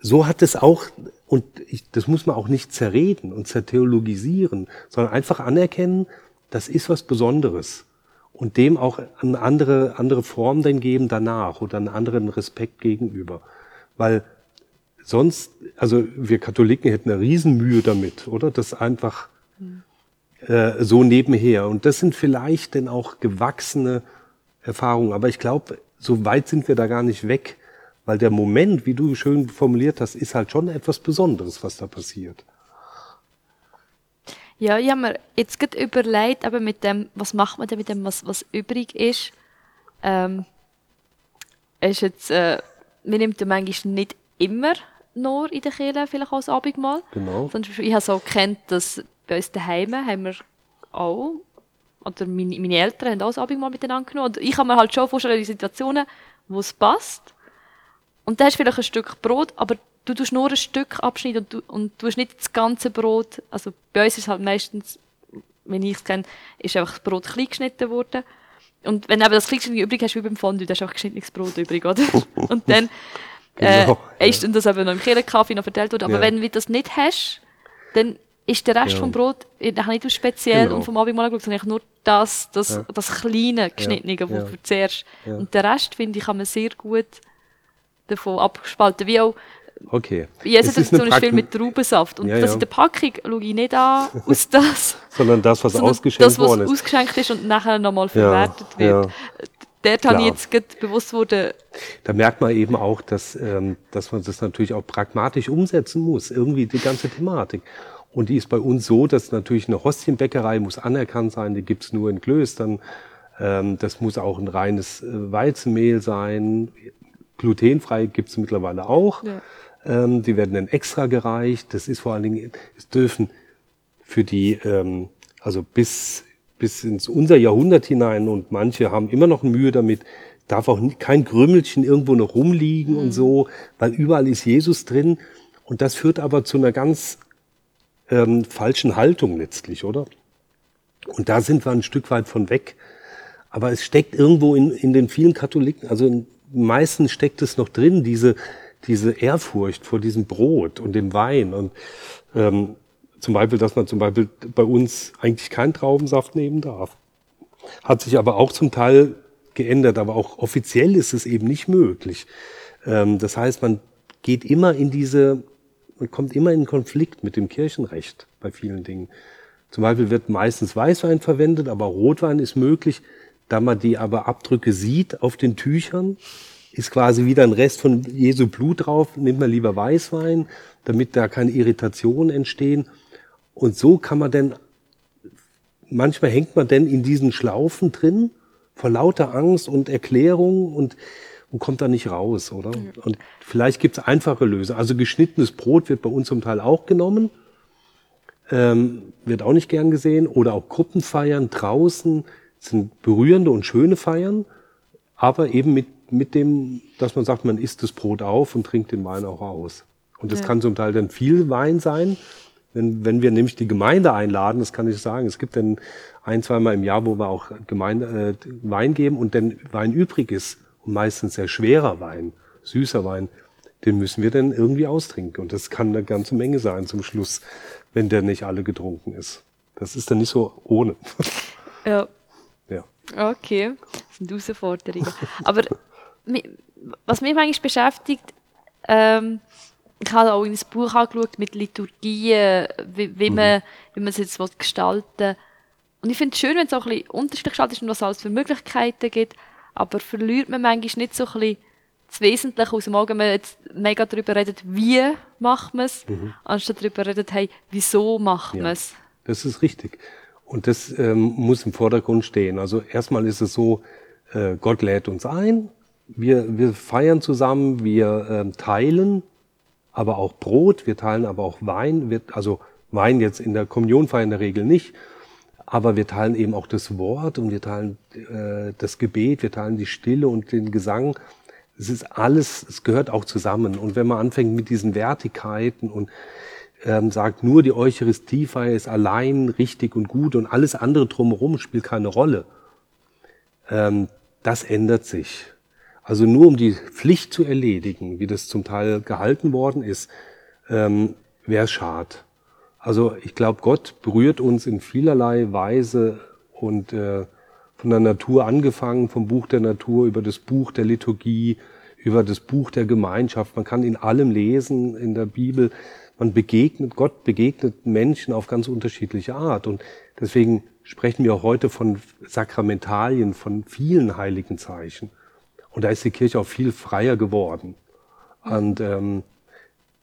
so hat es auch, und ich, das muss man auch nicht zerreden und zertheologisieren, sondern einfach anerkennen, das ist was Besonderes. Und dem auch eine andere, andere Form dann geben danach oder einen anderen Respekt gegenüber. Weil sonst, also wir Katholiken hätten eine Riesenmühe damit, oder? Das einfach äh, so nebenher. Und das sind vielleicht dann auch gewachsene Erfahrungen. Aber ich glaube, so weit sind wir da gar nicht weg, weil der Moment, wie du schön formuliert hast, ist halt schon etwas Besonderes, was da passiert. Ja, ich habe mir jetzt gerade überlegt, aber mit dem, was macht man denn mit dem, was, was übrig ist? Ähm, ist jetzt, äh, man nimmt ja manchmal nicht immer nur in der Kirche vielleicht als Abendmahl. Genau. Sondern ich habe so gekannt, dass bei uns daheim haben wir auch, oder meine, meine Eltern haben auch das Abendmahl miteinander genommen. Und ich kann mir halt schon vorstellen, in Situationen, wo es passt. Und da hast du vielleicht ein Stück Brot, aber du tust nur ein Stück abschneiden und du, und du hast nicht das ganze Brot. Also bei uns ist halt meistens, wenn ich es kenne, ist einfach das Brot klein geschnitten worden. Und wenn du eben das klein übrig hast, wie beim Fondue, dann hast du einfach geschnittenes Brot übrig, oder? und dann, äh, Genau, ist dann das eben noch im Kirchenkaffee noch verteilt worden. Aber Ja. wenn du das nicht hast, dann ist der Rest Ja. vom Brot nicht so speziell Genau. und vom Abendmahl geschaut, sondern nur das, das, Ja. das kleine geschnittene, wo Ja. du zuerst. Und den Rest, finde ich, kann man sehr gut davon abspalten. Wie auch, Okay. Es ist eine viel Pragma- mit Traubensaft. Und Ja, das ja. in der Packung schaue ich nicht an, aus das, Sondern das, was sondern ausgeschenkt das, was ist. ausgeschenkt ist und nachher nochmal verwertet ja. wird. Dort habe ich jetzt bewusst wurde, Da merkt man eben auch, dass, ähm, dass man das natürlich auch pragmatisch umsetzen muss, irgendwie die ganze Thematik. Und die ist bei uns so, dass natürlich eine Hostienbäckerei muss anerkannt sein, die gibt's nur in Klöstern. Ähm, das muss auch ein reines äh, Weizenmehl sein. Glutenfrei gibt's mittlerweile auch. Ja. Ähm, die werden dann extra gereicht. Das ist vor allen Dingen, es dürfen für die, ähm, also bis, bis ins unser Jahrhundert hinein und manche haben immer noch Mühe damit, darf auch nie- kein Krümelchen irgendwo noch rumliegen und so, weil überall ist Jesus drin. Und das führt aber zu einer ganz ähm, falschen Haltung letztlich, oder? Und da sind wir ein Stück weit von weg. Aber es steckt irgendwo in, in den vielen Katholiken, also in den meisten steckt es noch drin, diese, diese Ehrfurcht vor diesem Brot und dem Wein. Und ähm, zum Beispiel, dass man zum Beispiel bei uns eigentlich keinen Traubensaft nehmen darf. Hat sich aber auch zum Teil geändert, aber auch offiziell ist es eben nicht möglich. Ähm, das heißt, man geht immer in diese, man kommt immer in Konflikt mit dem Kirchenrecht bei vielen Dingen. Zum Beispiel wird meistens Weißwein verwendet, aber Rotwein ist möglich. Da man die aber Abdrücke sieht auf den Tüchern, ist quasi wieder ein Rest von Jesu Blut drauf, nimmt man lieber Weißwein, damit da keine Irritationen entstehen. Und so kann man denn, manchmal hängt man denn in diesen Schlaufen drin, vor lauter Angst und Erklärung und, und kommt da nicht raus, oder? Und vielleicht gibt's einfache Lösungen. Also geschnittenes Brot wird bei uns zum Teil auch genommen, ähm, wird auch nicht gern gesehen. Oder auch Gruppenfeiern draußen sind berührende und schöne Feiern, aber eben mit, mit dem, dass man sagt, man isst das Brot auf und trinkt den Wein auch aus. Und das Ja. kann zum Teil dann viel Wein sein. Wenn, wenn wir nämlich die Gemeinde einladen, das kann ich sagen, es gibt dann ein, zweimal im Jahr, wo wir auch Gemeinde, äh, Wein geben und dann Wein übrig ist, und meistens sehr schwerer Wein, süßer Wein, den müssen wir dann irgendwie austrinken. Und das kann eine ganze Menge sein zum Schluss, wenn der nicht alle getrunken ist. Das ist dann nicht so ohne. ja, ja. Okay, das sind Herausforderungen. Aber was mich manchmal beschäftigt, ähm, ich habe auch in das Buch angeschaut mit Liturgien, wie, wie, man, wie man es jetzt will gestalten Und ich finde es schön, wenn es auch ein bisschen unterschiedlich gestaltet ist und was es alles für Möglichkeiten gibt, aber verliert man manchmal nicht so ein bisschen das Wesentliche aus dem Auge, wenn man jetzt mega darüber redet, wie macht man es, anstatt darüber redet, hey, wieso macht Ja. man es? Das ist richtig. Und das ähm, muss im Vordergrund stehen. Also erstmal ist es so, äh, Gott lädt uns ein, wir, wir feiern zusammen, wir ähm, teilen aber auch Brot, wir teilen aber auch Wein, wir, also Wein jetzt in der Kommunionfeier in der Regel nicht, aber wir teilen eben auch das Wort und wir teilen äh, das Gebet, wir teilen die Stille und den Gesang. Es ist alles, es gehört auch zusammen. Und wenn man anfängt mit diesen Wertigkeiten und ähm, sagt, nur die Eucharistiefeier ist allein richtig und gut und alles andere drumherum spielt keine Rolle, ähm, das ändert sich. Also nur um die Pflicht zu erledigen, wie das zum Teil gehalten worden ist, ähm, wäre schade. Also ich glaube, Gott berührt uns in vielerlei Weise und äh, von der Natur angefangen, vom Buch der Natur über das Buch der Liturgie, über das Buch der Gemeinschaft. Man kann in allem lesen in der Bibel. Man begegnet, Gott begegnet Menschen auf ganz unterschiedliche Art. Und deswegen sprechen wir auch heute von Sakramentalien, von vielen heiligen Zeichen. Und da ist die Kirche auch viel freier geworden. Und ähm,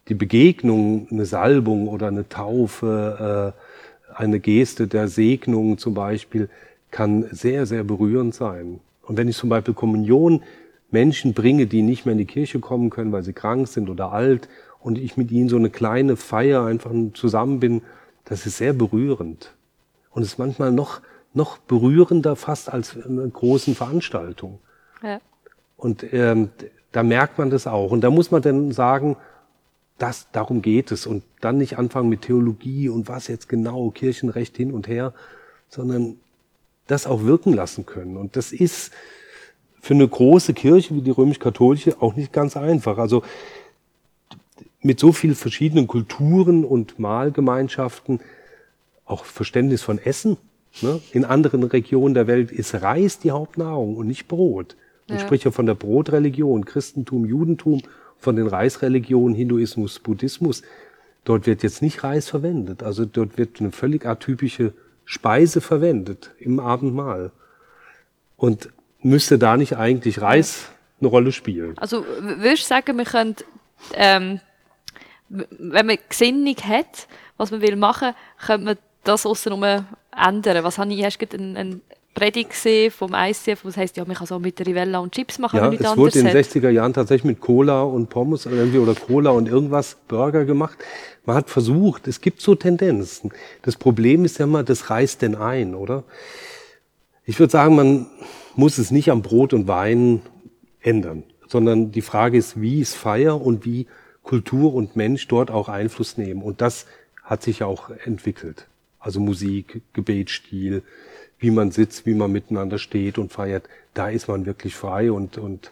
die Begegnung, eine Salbung oder eine Taufe, äh, eine Geste der Segnung zum Beispiel, kann sehr, sehr berührend sein. Und wenn ich zum Beispiel Kommunion Menschen bringe, die nicht mehr in die Kirche kommen können, weil sie krank sind oder alt, und ich mit ihnen so eine kleine Feier einfach zusammen bin, das ist sehr berührend. Und es ist manchmal noch, noch berührender fast als eine großen Veranstaltung. Ja. Und ähm, da merkt man das auch. Und da muss man dann sagen, das, darum geht es. Und dann nicht anfangen mit Theologie und was jetzt genau, Kirchenrecht hin und her, sondern das auch wirken lassen können. Und das ist für eine große Kirche wie die römisch-katholische auch nicht ganz einfach. Also mit so vielen verschiedenen Kulturen und Mahlgemeinschaften, auch Verständnis von Essen. Ne? In anderen Regionen der Welt ist Reis die Hauptnahrung und nicht Brot. Man ja. spricht ja von der Brotreligion, Christentum, Judentum, von den Reisreligionen, Hinduismus, Buddhismus. Dort wird jetzt nicht Reis verwendet. Also dort wird eine völlig atypische Speise verwendet im Abendmahl. Und müsste da nicht eigentlich Reis eine Rolle spielen? Also würdest du sagen, wir können, ähm, wenn man Gesinnung hat, was man will machen, könnte man das außenrum ändern? Was habe ich, hast du einen, einen Predigt gesehen vom ICF, was heißt, ja, man kann so mit Rivella und Chips machen, ja, es wurde in den 60er Jahren tatsächlich mit Cola und Pommes irgendwie oder Cola und irgendwas Burger gemacht. Man hat versucht, es gibt so Tendenzen. Das Problem ist ja immer, das reißt denn ein, oder? Ich würde sagen, man muss es nicht am Brot und Wein ändern, sondern die Frage ist, wie ist Feier und wie Kultur und Mensch dort auch Einfluss nehmen. Und das hat sich ja auch entwickelt. Also Musik, Gebetsstil, wie man sitzt, wie man miteinander steht und feiert, da ist man wirklich frei und, und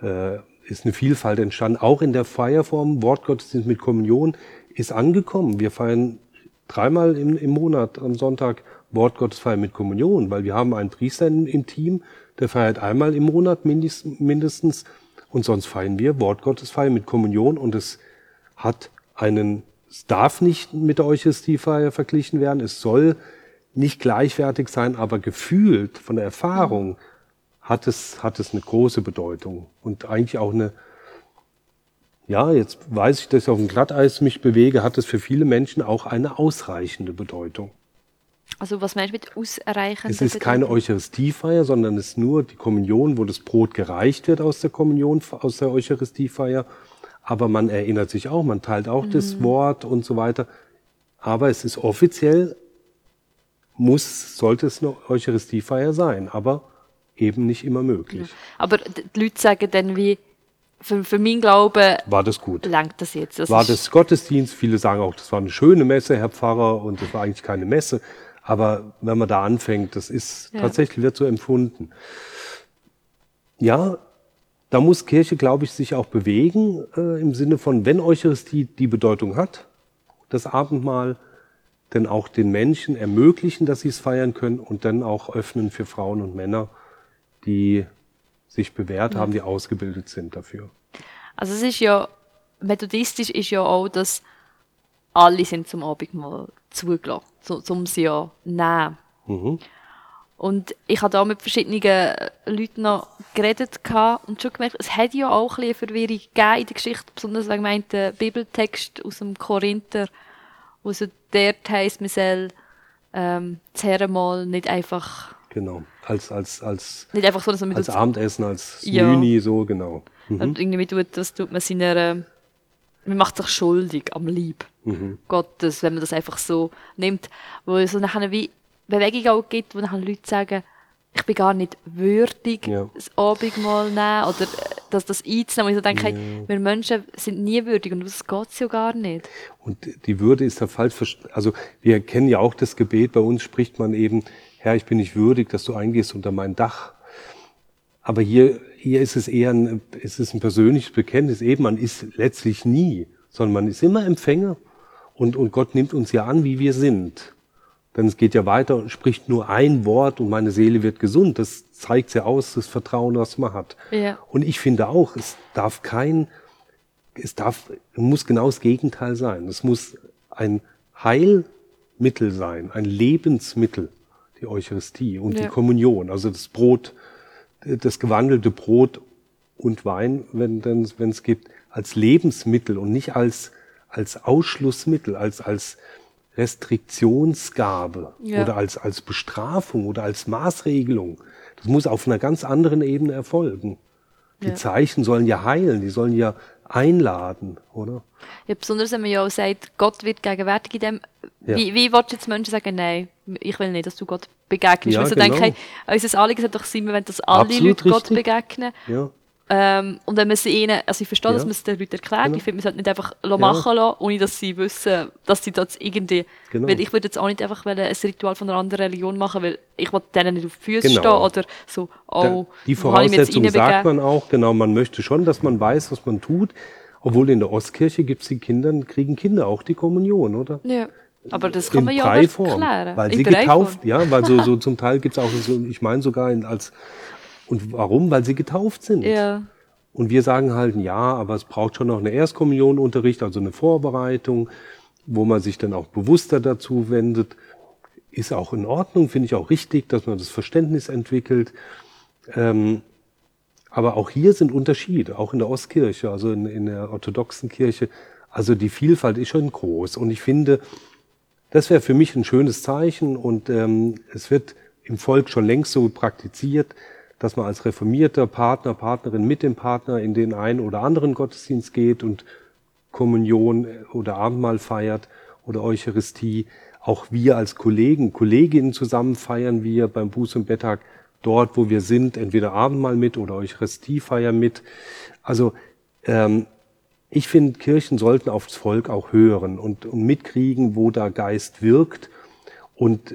äh, ist eine Vielfalt entstanden. Auch in der Feierform, Wortgottesdienst mit Kommunion, ist angekommen. Wir feiern dreimal im, im Monat am Sonntag Wortgottesfeier mit Kommunion, weil wir haben einen Priester im, im Team, der feiert einmal im Monat mindest, mindestens und sonst feiern wir Wortgottesfeier mit Kommunion und es hat einen, es darf nicht mit der Eucharistiefeier verglichen werden, es soll nicht gleichwertig sein, aber gefühlt von der Erfahrung hat es, hat es eine große Bedeutung und eigentlich auch eine, ja, jetzt weiß ich, dass ich auf dem Glatteis mich bewege, hat es für viele Menschen auch eine ausreichende Bedeutung. Also was meinst du mit ausreichend? Es ist keine Eucharistiefeier, sondern es ist nur die Kommunion, wo das Brot gereicht wird aus der Kommunion, aus der Eucharistiefeier. Aber man erinnert sich auch, man teilt auch mhm. das Wort und so weiter. Aber es ist offiziell muss, sollte es eine Eucharistiefeier sein, aber eben nicht immer möglich. Ja. Aber die Leute sagen dann wie, für, für meinen Glauben war das gut. Langt das jetzt? Das war das Gottesdienst? Viele sagen auch, das war eine schöne Messe, Herr Pfarrer, und das war eigentlich keine Messe. Aber wenn man da anfängt, das ist ja. tatsächlich wird so empfunden. Ja, da muss Kirche, glaube ich, sich auch bewegen äh, im Sinne von, wenn Eucharistie die Bedeutung hat, das Abendmahl, denn auch den Menschen ermöglichen, dass sie es feiern können und dann auch öffnen für Frauen und Männer, die sich bewährt haben, die ausgebildet sind dafür. Also es ist ja, methodistisch ist ja auch, dass alle sind zum Abendmahl zugelassen, so, um sie ja nehmen. Mhm. Und ich habe da mit verschiedenen Leuten noch geredet und schon gemerkt, es hat ja auch ein bisschen Verwirrung gegeben in der Geschichte, besonders wegen meinem Bibeltext aus dem Korinther, wo so dort heisst, man soll ähm, das Herrenmal nicht einfach... Genau, als, als, als, nicht einfach so, dass man als Abendessen, als ja. Menü, so, genau. Mhm. Und irgendwie tut, das tut man seiner... Man macht sich schuldig am Lieb mhm. Gottes, wenn man das einfach so nimmt. Wo es so nachher wie Bewegung auch gibt, wo nachher Leute sagen, ich bin gar nicht würdig, ja. das Abendmahl nehmen oder dass das einzunehmen. Und ich denke, ja. wir Menschen sind nie würdig und das geht ja gar nicht. Und die Würde ist da falsch verstanden. Also wir kennen ja auch das Gebet, bei uns spricht man eben, Herr, ich bin nicht würdig, dass du eingehst unter mein Dach. Aber hier, hier ist es eher ein, ist es ein persönliches Bekenntnis. Eben, man ist letztlich nie, sondern man ist immer Empfänger und, und Gott nimmt uns ja an, wie wir sind. Denn es geht ja weiter und spricht nur ein Wort und meine Seele wird gesund. Das zeigt ja aus, das Vertrauen, was man hat. Ja. Und ich finde auch, es darf kein, es darf, muss genau das Gegenteil sein. Es muss ein Heilmittel sein, ein Lebensmittel, die Eucharistie und Ja. die Kommunion, also das Brot, das gewandelte Brot und Wein, wenn es gibt, als Lebensmittel und nicht als, als Ausschlussmittel, als, als Restriktionsgabe Ja. oder als, als Bestrafung oder als Maßregelung. Das muss auf einer ganz anderen Ebene erfolgen. Die Ja. Zeichen sollen ja heilen, die sollen ja einladen, oder? Ja, besonders wenn man ja auch sagt, Gott wird gegenwärtig in dem. Ja. Wie, wie willst du jetzt Menschen sagen, nein, ich will nicht, dass du Gott begegnest? Ja, Weil sie genau. denken, hey, unser Anliegen sollte doch sein, wollen, dass alle Absolut Leute Gott richtig. begegnen. Ja. Ähm, und wenn man sie ihnen, also ich verstehe, dass Ja. man es den Leuten erklärt, Genau. ich finde, man sollte nicht einfach machen lassen, ohne dass sie wissen, dass sie das irgendwie, Genau. weil ich würde jetzt auch nicht einfach ein Ritual von einer anderen Religion machen, weil ich will denen nicht auf die Füße Genau. stehen oder so, oh, die Voraussetzung sagt man auch, genau, man möchte schon, dass man weiß, was man tut. Obwohl in der Ostkirche gibt's die Kinder, kriegen Kinder auch die Kommunion, oder? Ja. Aber das kann man ja Breiform, erklären. Weil In sie getauft, ja, weil so, so zum Teil gibt's auch so, ich meine sogar in, als, und warum? Weil sie getauft sind. Ja. Und wir sagen halt, ja, aber es braucht schon noch eine Erstkommunionunterricht, also eine Vorbereitung, wo man sich dann auch bewusster dazu wendet. Ist auch in Ordnung, finde ich auch richtig, dass man das Verständnis entwickelt. Ähm, aber auch hier sind Unterschiede, auch in der Ostkirche, also in, in der orthodoxen Kirche. Also die Vielfalt ist schon groß. Und ich finde, das wäre für mich ein schönes Zeichen und ähm, es wird im Volk schon längst so praktiziert, dass man als reformierter Partner, Partnerin mit dem Partner in den einen oder anderen Gottesdienst geht und Kommunion oder Abendmahl feiert oder Eucharistie. Auch wir als Kollegen, Kolleginnen zusammen feiern wir beim Buß- und Betttag dort, wo wir sind, entweder Abendmahl mit oder Eucharistiefeier mit. Also ähm, ich finde, Kirchen sollten aufs Volk auch hören und, und mitkriegen, wo da Geist wirkt und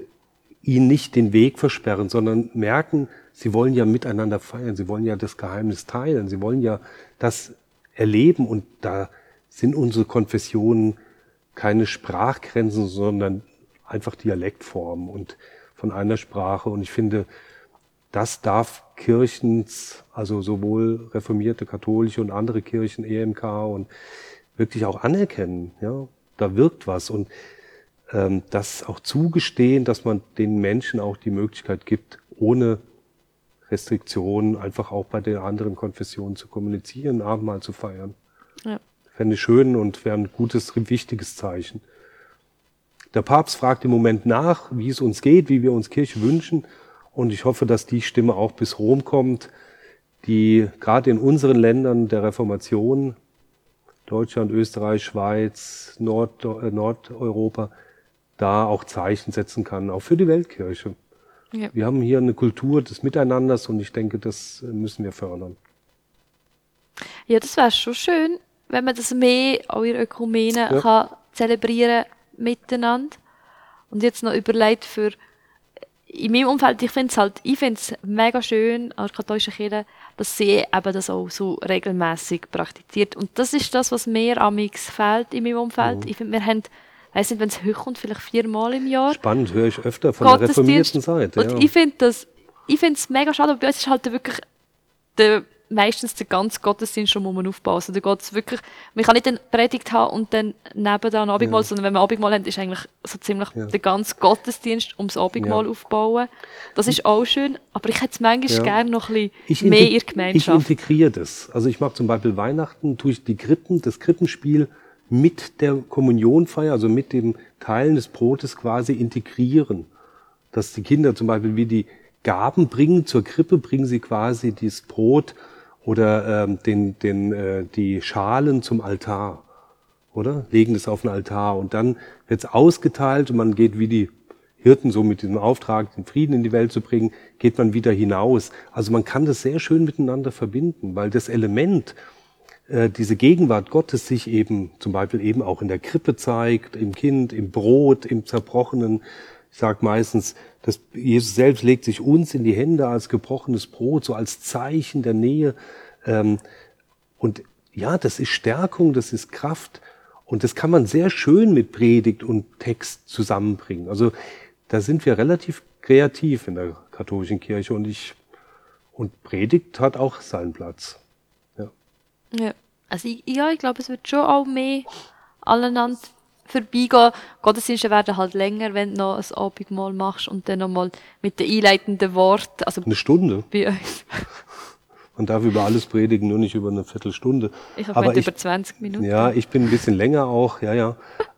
ihnen nicht den Weg versperren, sondern merken, sie wollen ja miteinander feiern, sie wollen ja das Geheimnis teilen, sie wollen ja das erleben und da sind unsere Konfessionen keine Sprachgrenzen, sondern einfach Dialektformen und von einer Sprache. Und ich finde, das darf Kirchens, also sowohl reformierte, katholische und andere Kirchen, EMK und wirklich auch anerkennen. Ja, da wirkt was und ähm, das auch zugestehen, dass man den Menschen auch die Möglichkeit gibt, ohne Restriktionen einfach auch bei den anderen Konfessionen zu kommunizieren, Abendmahl zu feiern. Ja. Fände ich schön und wäre ein gutes, wichtiges Zeichen. Der Papst fragt im Moment nach, wie es uns geht, wie wir uns Kirche wünschen. Und ich hoffe, dass die Stimme auch bis Rom kommt, die gerade in unseren Ländern der Reformation, Deutschland, Österreich, Schweiz, Nord, äh, Nordeuropa, da auch Zeichen setzen kann, auch für die Weltkirche. Ja. Wir haben hier eine Kultur des Miteinanders und ich denke, das müssen wir fördern. Ja, das wäre schon schön, wenn man das mehr auch in Ökumene Ja. kann zelebrieren miteinander. Und jetzt noch überlegt für in meinem Umfeld, ich finde es halt, ich finde es mega schön an der katholischen Kirche, dass sie eben das auch so regelmäßig praktiziert. Und das ist das, was mir amix fehlt in meinem Umfeld. Mhm. Ich finde, wir haben, weiss nicht, wenn es hochkommt, vielleicht viermal im Jahr. Spannend, höre ich öfter von der reformierten Seite. Und ja. ich finde das, ich finde es mega schade, aber bei uns ist halt wirklich der, meistens der ganze Gottesdienst schon muss aufbauen. Also da geht's wirklich, man kann nicht eine Predigt haben und dann nebenan Abendmahl, Ja. sondern wenn wir Abendmahl haben, ist eigentlich so ziemlich Ja. der ganze Gottesdienst ums Abendmahl Ja. aufbauen. Das ist auch schön, aber ich hätte es manchmal Ja. gerne noch ein Ich bisschen mehr in der Ich Gemeinschaft. integriere das. Also ich mache zum Beispiel Weihnachten, tue ich die Krippen, das Krippenspiel mit der Kommunionfeier, also mit dem Teilen des Brotes quasi integrieren. Dass die Kinder zum Beispiel wie die Gaben bringen zur Krippe, bringen sie quasi dieses Brot oder ähm, den, den, äh, die Schalen zum Altar. Oder? Legen das auf den Altar und dann wird's ausgeteilt und man geht wie die Hirten so mit diesem Auftrag, den Frieden in die Welt zu bringen, geht man wieder hinaus. Also man kann das sehr schön miteinander verbinden, weil das Element, äh, diese Gegenwart Gottes sich eben zum Beispiel eben auch in der Krippe zeigt, im Kind, im Brot, im Zerbrochenen. Ich sage meistens, dass Jesus selbst legt sich uns in die Hände als gebrochenes Brot, so als Zeichen der Nähe. Ähm, und ja, das ist Stärkung, das ist Kraft. Und das kann man sehr schön mit Predigt und Text zusammenbringen. Also da sind wir relativ kreativ in der katholischen Kirche und ich und Predigt hat auch seinen Platz. Ja. Also ich, ja, ich glaube, es wird schon auch mehr aneinander vorbeigehen. Gottesdienste werden halt länger, wenn du noch ein Abendmahl machst und dann nochmal mit den einleitenden Worten. Also Eine Stunde. bei uns. Man darf über alles predigen, nur nicht über eine Viertelstunde. Ich habe über 20 Minuten. ja, ich bin ein bisschen länger auch, ja, ja.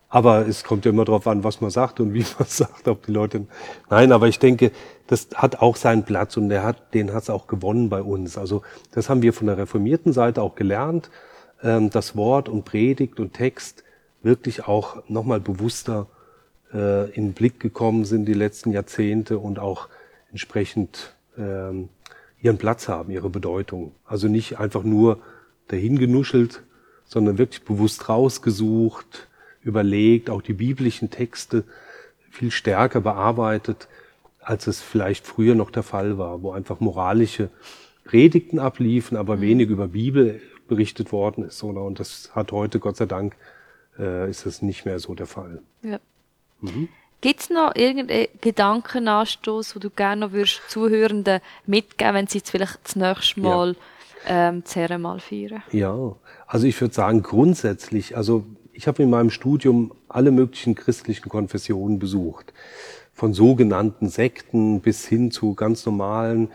Aber es kommt ja immer darauf an, was man sagt und wie man sagt, ob die Leute. Nein, aber ich denke, das hat auch seinen Platz und der hat, den hat es auch gewonnen bei uns. Also das haben wir von der reformierten Seite auch gelernt, ähm, das Wort und Predigt und Text wirklich auch nochmal bewusster äh, in den Blick gekommen sind die letzten Jahrzehnte und auch entsprechend ähm, ihren Platz haben, ihre Bedeutung. Also nicht einfach nur dahingenuschelt, sondern wirklich bewusst rausgesucht, überlegt, auch die biblischen Texte viel stärker bearbeitet, als es vielleicht früher noch der Fall war, wo einfach moralische Predigten abliefen, aber wenig über Bibel berichtet worden ist. Oder? Und das hat heute, Gott sei Dank, äh, ist das nicht mehr so der Fall. Ja. Mhm. Gibt es noch irgendeinen Gedankenanstoß, wo du gerne noch würdest Zuhörenden mitgeben, wenn sie jetzt vielleicht das nächste Ja. Mal ähm, das Herrenmal feiern? Ja, also ich würde sagen, grundsätzlich, also ich habe in meinem Studium alle möglichen christlichen Konfessionen besucht. Von sogenannten Sekten bis hin zu ganz normalen.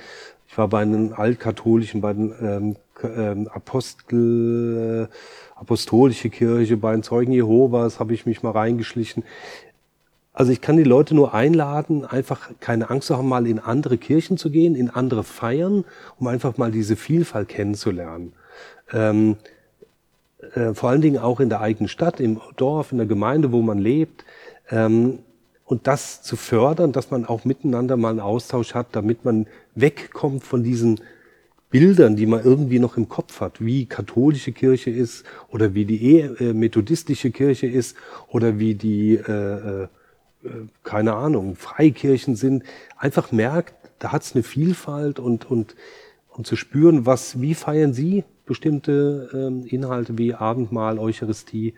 Ich war bei den altkatholischen, bei den ähm, ähm, Apostel, äh, apostolische Kirche, bei den Zeugen Jehovas habe ich mich mal reingeschlichen. Also ich kann die Leute nur einladen, einfach keine Angst zu haben, mal in andere Kirchen zu gehen, in andere Feiern, um einfach mal diese Vielfalt kennenzulernen. Ähm, äh, vor allen Dingen auch in der eigenen Stadt, im Dorf, in der Gemeinde, wo man lebt. Ähm, und das zu fördern, dass man auch miteinander mal einen Austausch hat, damit man wegkommt von diesen Bildern, die man irgendwie noch im Kopf hat, wie katholische Kirche ist oder wie die äh, methodistische Kirche ist oder wie die, äh, äh, keine Ahnung, Freikirchen sind. Einfach merkt, da hat es eine Vielfalt und, und, und zu spüren, was, wie feiern Sie bestimmte ähm, Inhalte wie Abendmahl, Eucharistie,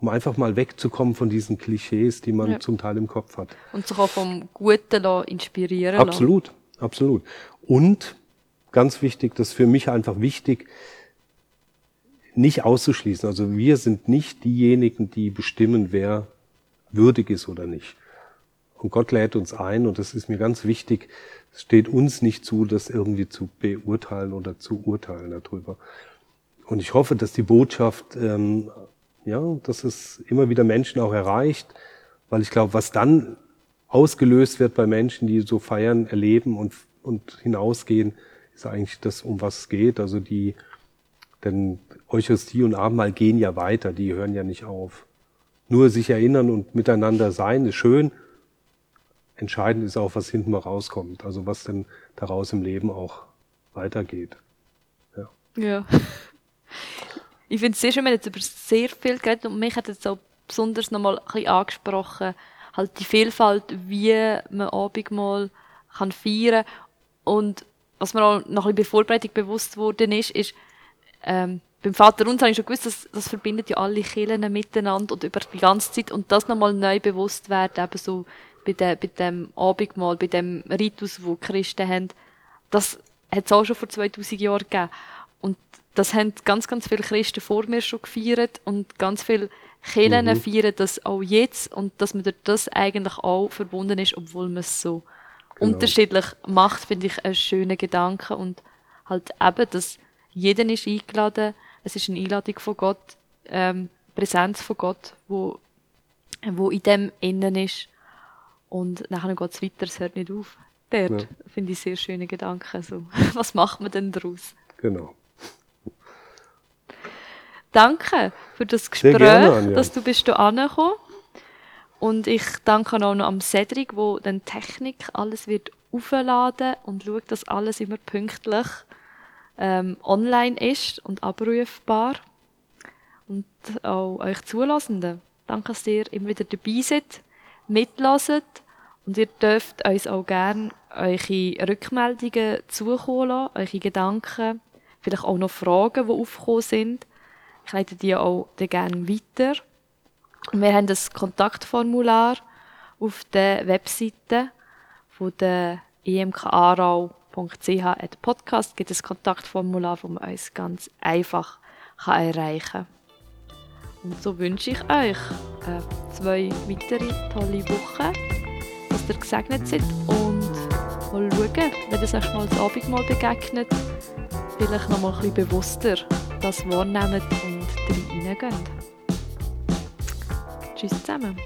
um einfach mal wegzukommen von diesen Klischees, die man Ja. zum Teil im Kopf hat. Und sich auch vom Guten lassen inspirieren lassen. Absolut, absolut. Und ganz wichtig, das ist für mich einfach wichtig, nicht auszuschließen. Also wir sind nicht diejenigen, die bestimmen, wer würdig ist oder nicht. Und Gott lädt uns ein und das ist mir ganz wichtig. Es steht uns nicht zu, das irgendwie zu beurteilen oder zu urteilen darüber. Und ich hoffe, dass die Botschaft, ähm, ja, dass es immer wieder Menschen auch erreicht, weil ich glaube, was dann ausgelöst wird bei Menschen, die so feiern, erleben und, und hinausgehen, ist eigentlich das, um was es geht. Also die, denn Eucharistie und Abendmahl gehen ja weiter, die hören ja nicht auf. Nur sich erinnern und miteinander sein ist schön. Entscheidend ist auch, was hinten mal rauskommt. Also was denn daraus im Leben auch weitergeht. Ja. Ich finde es sehr schön, wir haben jetzt über sehr viel geredet und mich hat jetzt auch besonders nochmal ein bisschen angesprochen, halt die Vielfalt, wie man Abendmahl kann feiern und was mir auch noch ein bisschen Vorbereitung bewusst worden ist, ist, ähm, beim Vater uns habe ich schon gewusst, dass das verbindet ja alle Kirchen miteinander und über die ganze Zeit und das nochmal neu bewusst werden, eben so bei, de, bei dem Abendmahl, bei dem Ritus, wo die Christen haben, das hat es auch schon vor 2000 Jahren gegeben. Und das haben ganz, ganz viele Christen vor mir schon gefeiert und ganz viele Kirchen Mhm. feiern das auch jetzt und dass man durch das eigentlich auch verbunden ist, obwohl man es so Genau. unterschiedlich macht, finde ich einen schönen Gedanken und halt eben, dass jeder ist eingeladen, es ist eine Einladung von Gott, ähm, Präsenz von Gott, wo, wo in dem innen ist und nachher geht es weiter, es hört nicht auf. Dort Ja. finde ich sehr schöne Gedanken. So. Was macht man denn daraus? Genau. Danke für das Gespräch, gerne, dass du bist hier angekommen. Und ich danke auch noch am Cedric, wo dann Technik alles wird aufladen und schaut, dass alles immer pünktlich ähm, online ist und abrufbar. Und auch euch Zulassenden. Danke, dass ihr immer wieder dabei seid, mitlaset Und ihr dürft uns auch gerne eure Rückmeldungen zukommen lassen, eure Gedanken, vielleicht auch noch Fragen, die aufgekommen sind. Ich leite die auch gerne weiter. Wir haben das Kontaktformular auf der Webseite von der emkarau.ch Podcast gibt es Kontaktformular, das man uns ganz einfach erreichen kann. Und so wünsche ich euch äh, zwei weitere tolle Wochen, dass ihr gesegnet seid und mal schauen, wenn ihr euch mal das Abendmahl begegnet, vielleicht noch mal ein bisschen bewusster das wahrnehmt und reingehen. Tschüss zusammen.